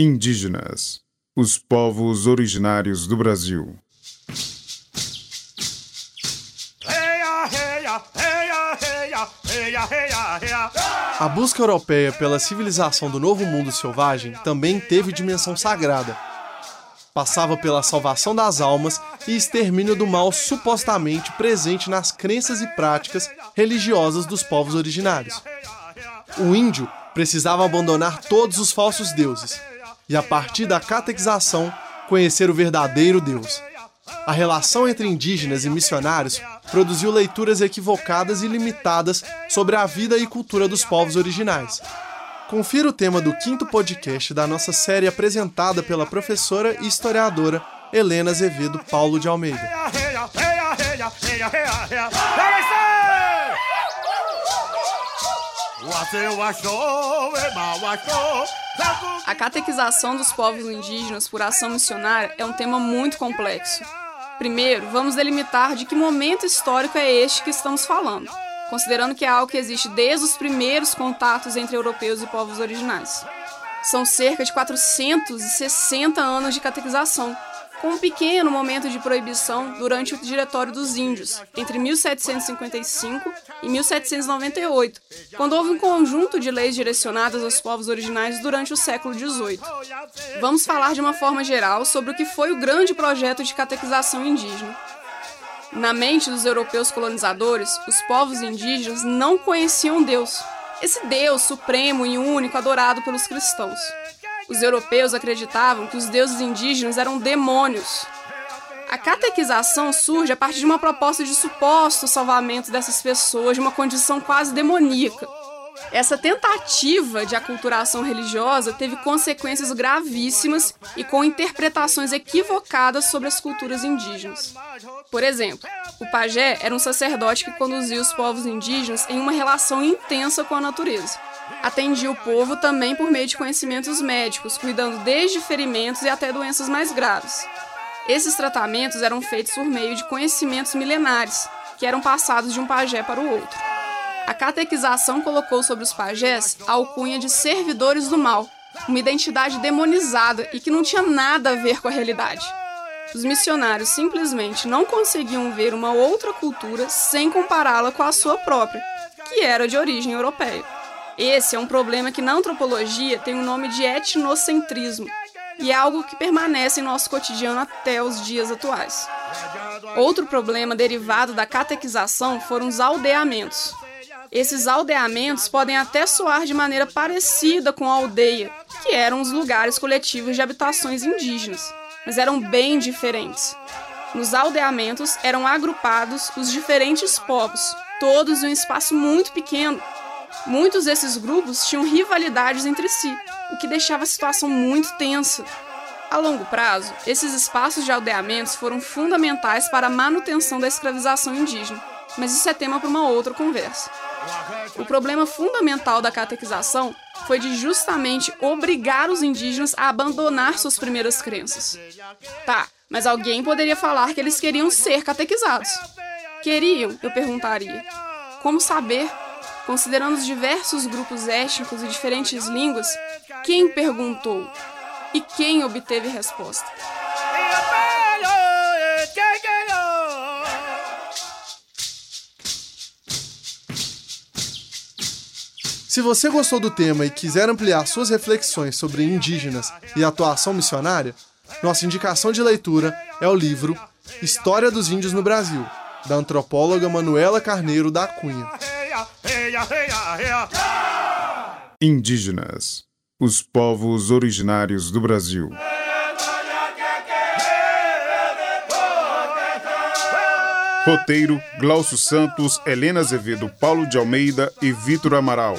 Indígenas, os povos originários do Brasil. A busca europeia pela civilização do novo mundo selvagem também teve dimensão sagrada. Passava pela salvação das almas e extermínio do mal supostamente presente nas crenças e práticas religiosas dos povos originários. O índio precisava abandonar todos os falsos deuses e, a partir da catequização, conhecer o verdadeiro Deus. A relação entre indígenas e missionários produziu leituras equivocadas e limitadas sobre a vida e cultura dos povos originais. Confira o tema do quinto podcast da nossa série apresentada pela professora e historiadora Helena Azevedo Paulo de Almeida. A catequização dos povos indígenas por ação missionária é um tema muito complexo. Primeiro, vamos delimitar de que momento histórico é este que estamos falando, considerando que é algo que existe desde os primeiros contatos entre europeus e povos originais. São cerca de 460 anos de catequização, com um pequeno momento de proibição durante o Diretório dos Índios, entre 1755 e 1798, quando houve um conjunto de leis direcionadas aos povos originais durante o século XVIII. Vamos falar de uma forma geral sobre o que foi o grande projeto de catequização indígena. Na mente dos europeus colonizadores, os povos indígenas não conheciam Deus, esse Deus supremo e único adorado pelos cristãos. Os europeus acreditavam que os deuses indígenas eram demônios. A catequização surge a partir de uma proposta de suposto salvamento dessas pessoas de uma condição quase demoníaca. Essa tentativa de aculturação religiosa teve consequências gravíssimas e com interpretações equivocadas sobre as culturas indígenas. Por exemplo, o pajé era um sacerdote que conduzia os povos indígenas em uma relação intensa com a natureza atendia o povo também por meio de conhecimentos médicos, cuidando desde ferimentos e até doenças mais graves. Esses tratamentos eram feitos por meio de conhecimentos milenares, que eram passados de um pajé para o outro. Catequização colocou sobre os pajés a alcunha de servidores do mal, uma identidade demonizada e que não tinha nada a ver com a realidade. Os missionários simplesmente não conseguiam ver uma outra cultura sem compará-la com a sua própria, que era de origem europeia. Esse é um problema que na antropologia tem o nome de etnocentrismo e é algo que permanece em nosso cotidiano até os dias atuais. Outro problema derivado da catequização foram os aldeamentos. Esses aldeamentos podem até soar de maneira parecida com a aldeia, que eram os lugares coletivos de habitações indígenas, mas eram bem diferentes. Nos aldeamentos eram agrupados os diferentes povos, todos em um espaço muito pequeno, Muitos desses grupos tinham rivalidades entre si, o que deixava a situação muito tensa. A longo prazo, esses espaços de aldeamentos foram fundamentais para a manutenção da escravização indígena, mas isso é tema para uma outra conversa. O problema fundamental da catequização foi de justamente obrigar os indígenas a abandonar suas primeiras crenças. Tá, mas alguém poderia falar que eles queriam ser catequizados. Queriam, eu perguntaria. Como saber Considerando os diversos grupos étnicos e diferentes línguas, quem perguntou e quem obteve resposta? Se você gostou do tema e quiser ampliar suas reflexões sobre indígenas e atuação missionária, nossa indicação de leitura é o livro História dos Índios no Brasil, da antropóloga Manuela Carneiro da Cunha. Indígenas, os povos originários do Brasil. Roteiro: Glaucio Santos, Helena Azevedo, Paulo de Almeida e Vitor Amaral.